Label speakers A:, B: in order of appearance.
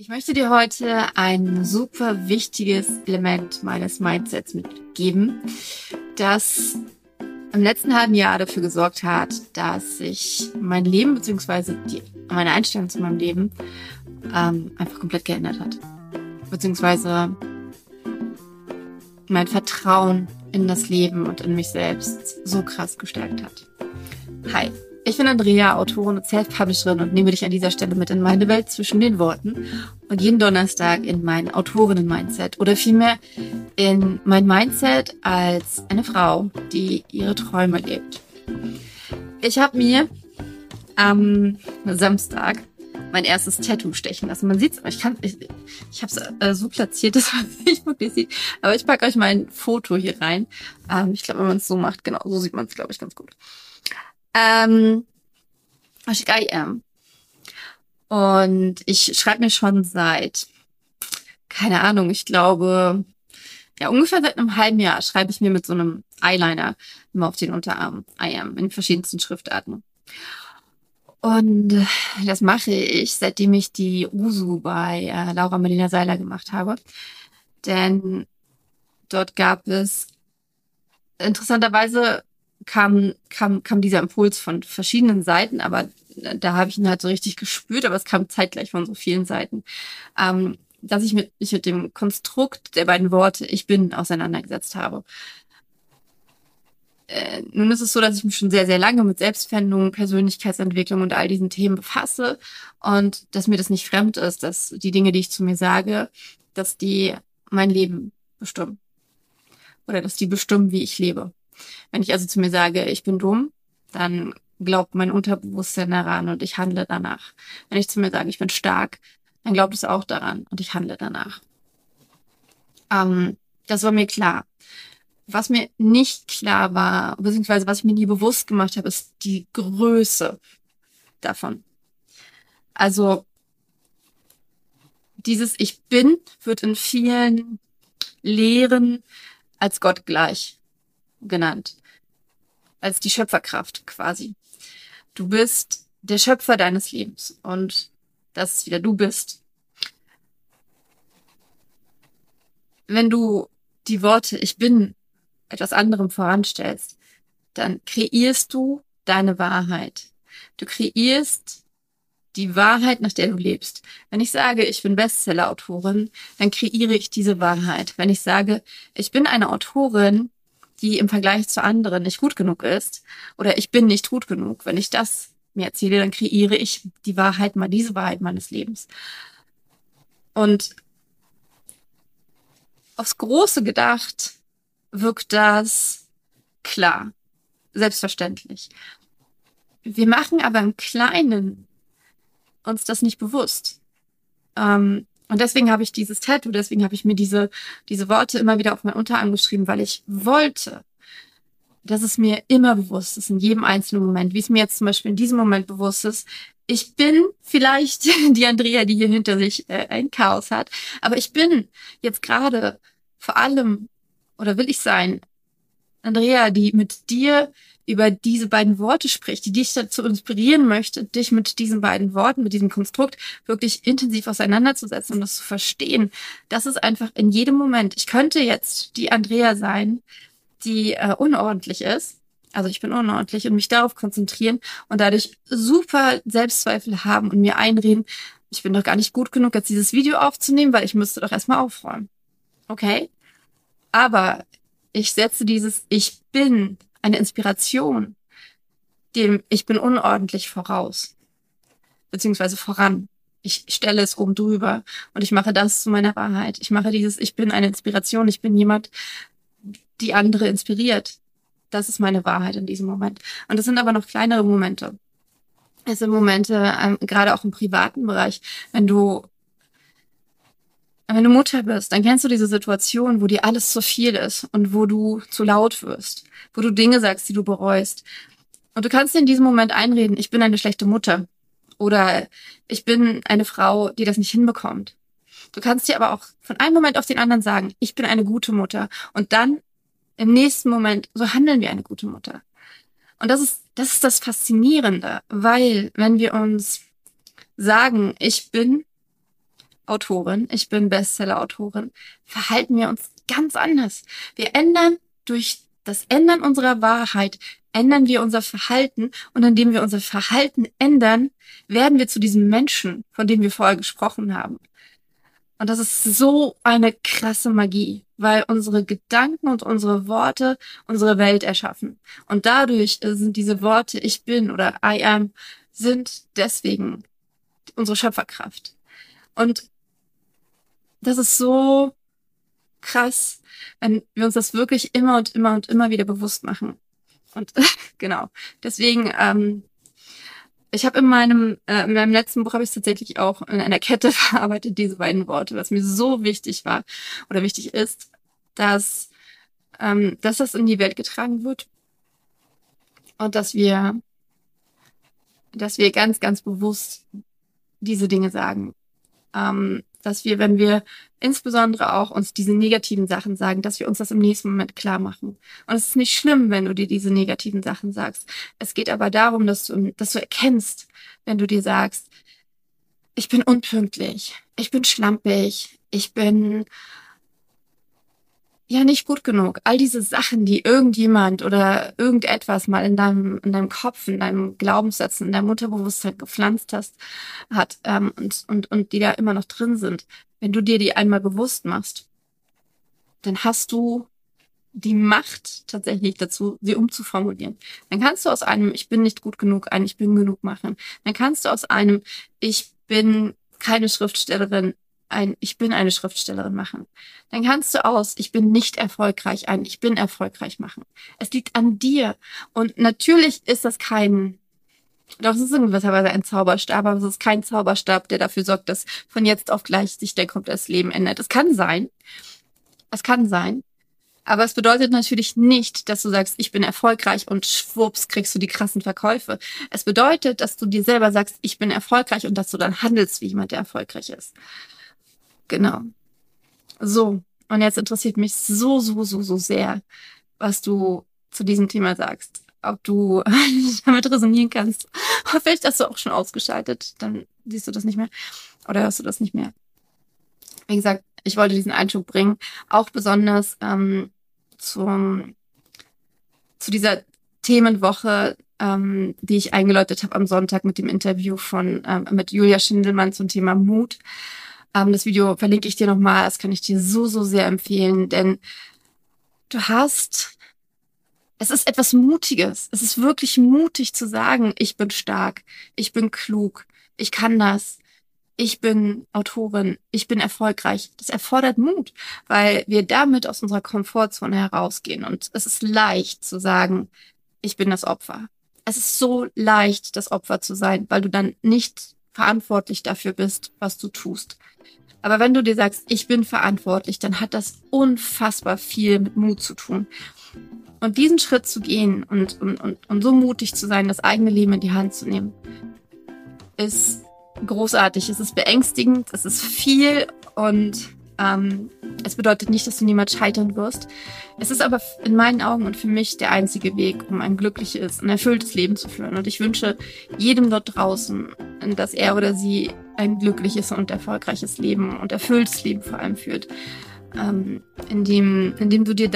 A: Ich möchte dir heute ein super wichtiges Element meines Mindsets mitgeben, das im letzten halben Jahr dafür gesorgt hat, dass sich mein Leben bzw. meine Einstellung zu meinem Leben ähm, einfach komplett geändert hat. Beziehungsweise mein Vertrauen in das Leben und in mich selbst so krass gestärkt hat. Hi, ich bin Andrea, Autorin und Self-Publisherin und nehme dich an dieser Stelle mit in meine Welt zwischen den Worten und jeden Donnerstag in mein Autorinnen-Mindset oder vielmehr in mein Mindset als eine Frau, die ihre Träume lebt. Ich habe mir am Samstag mein erstes Tattoo stechen lassen. Man sieht's, ich kann, ich, ich habe es äh, so platziert, dass man es nicht wirklich sieht. Aber ich packe euch mal ein Foto hier rein. Ähm, ich glaube, wenn man es so macht, genau, so sieht man es, glaube ich, ganz gut. Ähm, I am. Und ich schreibe mir schon seit, keine Ahnung, ich glaube, ja, ungefähr seit einem halben Jahr schreibe ich mir mit so einem Eyeliner immer auf den Unterarm I am in verschiedensten Schriftarten. Und das mache ich, seitdem ich die Usu bei äh, Laura Melina Seiler gemacht habe. Denn dort gab es interessanterweise kam, kam, kam dieser Impuls von verschiedenen Seiten, aber da habe ich ihn halt so richtig gespürt, aber es kam zeitgleich von so vielen Seiten, ähm, dass ich mit, mich mit dem Konstrukt der beiden Worte ich bin auseinandergesetzt habe. Äh, nun ist es so, dass ich mich schon sehr, sehr lange mit Selbstfindung, Persönlichkeitsentwicklung und all diesen Themen befasse und dass mir das nicht fremd ist, dass die Dinge, die ich zu mir sage, dass die mein Leben bestimmen. Oder dass die bestimmen, wie ich lebe. Wenn ich also zu mir sage, ich bin dumm, dann glaubt mein Unterbewusstsein daran und ich handle danach. Wenn ich zu mir sage, ich bin stark, dann glaubt es auch daran und ich handle danach. Ähm, das war mir klar. Was mir nicht klar war, beziehungsweise was ich mir nie bewusst gemacht habe, ist die Größe davon. Also dieses Ich bin wird in vielen Lehren als Gott gleich genannt. Als die Schöpferkraft quasi. Du bist der Schöpfer deines Lebens und das ist wieder du bist. Wenn du die Worte ich bin etwas anderem voranstellst, dann kreierst du deine Wahrheit. Du kreierst die Wahrheit, nach der du lebst. Wenn ich sage, ich bin Bestseller-Autorin, dann kreiere ich diese Wahrheit. Wenn ich sage, ich bin eine Autorin, die im Vergleich zu anderen nicht gut genug ist oder ich bin nicht gut genug. Wenn ich das mir erzähle, dann kreiere ich die Wahrheit mal, diese Wahrheit meines Lebens. Und aufs Große gedacht wirkt das klar, selbstverständlich. Wir machen aber im Kleinen uns das nicht bewusst. Ähm, und deswegen habe ich dieses Tattoo, deswegen habe ich mir diese, diese Worte immer wieder auf mein Unterarm geschrieben, weil ich wollte, dass es mir immer bewusst ist, in jedem einzelnen Moment, wie es mir jetzt zum Beispiel in diesem Moment bewusst ist. Ich bin vielleicht die Andrea, die hier hinter sich äh, ein Chaos hat, aber ich bin jetzt gerade vor allem, oder will ich sein, Andrea, die mit dir über diese beiden Worte spricht, die dich dazu inspirieren möchte, dich mit diesen beiden Worten, mit diesem Konstrukt wirklich intensiv auseinanderzusetzen und das zu verstehen. Das ist einfach in jedem Moment. Ich könnte jetzt die Andrea sein, die äh, unordentlich ist. Also ich bin unordentlich und mich darauf konzentrieren und dadurch super Selbstzweifel haben und mir einreden, ich bin doch gar nicht gut genug, jetzt dieses Video aufzunehmen, weil ich müsste doch erstmal aufräumen. Okay? Aber ich setze dieses Ich bin eine Inspiration dem Ich bin unordentlich voraus, beziehungsweise voran. Ich stelle es oben drüber und ich mache das zu meiner Wahrheit. Ich mache dieses Ich bin eine Inspiration. Ich bin jemand, die andere inspiriert. Das ist meine Wahrheit in diesem Moment. Und das sind aber noch kleinere Momente. Es sind Momente, ähm, gerade auch im privaten Bereich, wenn du wenn du Mutter bist, dann kennst du diese Situation, wo dir alles zu viel ist und wo du zu laut wirst, wo du Dinge sagst, die du bereust. Und du kannst dir in diesem Moment einreden, ich bin eine schlechte Mutter oder ich bin eine Frau, die das nicht hinbekommt. Du kannst dir aber auch von einem Moment auf den anderen sagen, ich bin eine gute Mutter. Und dann im nächsten Moment, so handeln wir eine gute Mutter. Und das ist, das ist das Faszinierende, weil wenn wir uns sagen, ich bin Autorin, ich bin Bestseller-Autorin, verhalten wir uns ganz anders. Wir ändern durch das Ändern unserer Wahrheit, ändern wir unser Verhalten und indem wir unser Verhalten ändern, werden wir zu diesem Menschen, von dem wir vorher gesprochen haben. Und das ist so eine krasse Magie, weil unsere Gedanken und unsere Worte unsere Welt erschaffen. Und dadurch sind diese Worte ich bin oder I am sind deswegen unsere Schöpferkraft. Und das ist so krass, wenn wir uns das wirklich immer und immer und immer wieder bewusst machen. Und genau, deswegen ähm, ich habe in meinem, äh, in meinem letzten Buch habe ich tatsächlich auch in einer Kette verarbeitet, diese beiden Worte, was mir so wichtig war oder wichtig ist, dass, ähm, dass das in die Welt getragen wird und dass wir, dass wir ganz, ganz bewusst diese Dinge sagen. Ähm, dass wir, wenn wir insbesondere auch uns diese negativen Sachen sagen, dass wir uns das im nächsten Moment klar machen. Und es ist nicht schlimm, wenn du dir diese negativen Sachen sagst. Es geht aber darum, dass du, dass du erkennst, wenn du dir sagst, ich bin unpünktlich, ich bin schlampig, ich bin ja nicht gut genug. All diese Sachen, die irgendjemand oder irgendetwas mal in deinem, in deinem Kopf, in deinem Glaubenssatz, in deinem Mutterbewusstsein gepflanzt hast, hat ähm, und, und, und die da immer noch drin sind, wenn du dir die einmal bewusst machst, dann hast du die Macht tatsächlich dazu, sie umzuformulieren. Dann kannst du aus einem Ich bin nicht gut genug ein Ich bin genug machen. Dann kannst du aus einem Ich bin keine Schriftstellerin ein Ich bin eine Schriftstellerin machen. Dann kannst du aus Ich bin nicht erfolgreich ein Ich bin erfolgreich machen. Es liegt an dir. Und natürlich ist das kein, doch es ist in gewisser Weise ein Zauberstab, aber es ist kein Zauberstab, der dafür sorgt, dass von jetzt auf gleich sich dein komplettes Leben ändert. Es kann sein. Es kann sein. Aber es bedeutet natürlich nicht, dass du sagst, ich bin erfolgreich und schwupps kriegst du die krassen Verkäufe. Es bedeutet, dass du dir selber sagst, ich bin erfolgreich und dass du dann handelst wie jemand, der erfolgreich ist. Genau. So, und jetzt interessiert mich so, so, so, so sehr, was du zu diesem Thema sagst. Ob du damit resonieren kannst. Vielleicht hast du auch schon ausgeschaltet, dann siehst du das nicht mehr. Oder hörst du das nicht mehr. Wie gesagt, ich wollte diesen Einschub bringen, auch besonders ähm, zum, zu dieser Themenwoche, ähm, die ich eingeläutet habe am Sonntag mit dem Interview von ähm, mit Julia Schindelmann zum Thema Mut. Ähm, das Video verlinke ich dir nochmal. Das kann ich dir so, so sehr empfehlen, denn du hast, es ist etwas Mutiges. Es ist wirklich mutig zu sagen, ich bin stark, ich bin klug, ich kann das. Ich bin Autorin, ich bin erfolgreich. Das erfordert Mut, weil wir damit aus unserer Komfortzone herausgehen. Und es ist leicht zu sagen, ich bin das Opfer. Es ist so leicht, das Opfer zu sein, weil du dann nicht verantwortlich dafür bist, was du tust. Aber wenn du dir sagst, ich bin verantwortlich, dann hat das unfassbar viel mit Mut zu tun. Und diesen Schritt zu gehen und, und, und, und so mutig zu sein, das eigene Leben in die Hand zu nehmen, ist großartig. Es ist beängstigend, es ist viel und ähm, es bedeutet nicht, dass du niemals scheitern wirst. Es ist aber in meinen Augen und für mich der einzige Weg, um ein glückliches und erfülltes Leben zu führen. Und ich wünsche jedem dort draußen, dass er oder sie ein glückliches und erfolgreiches Leben und erfülltes Leben vor allem führt, ähm, indem, indem du dir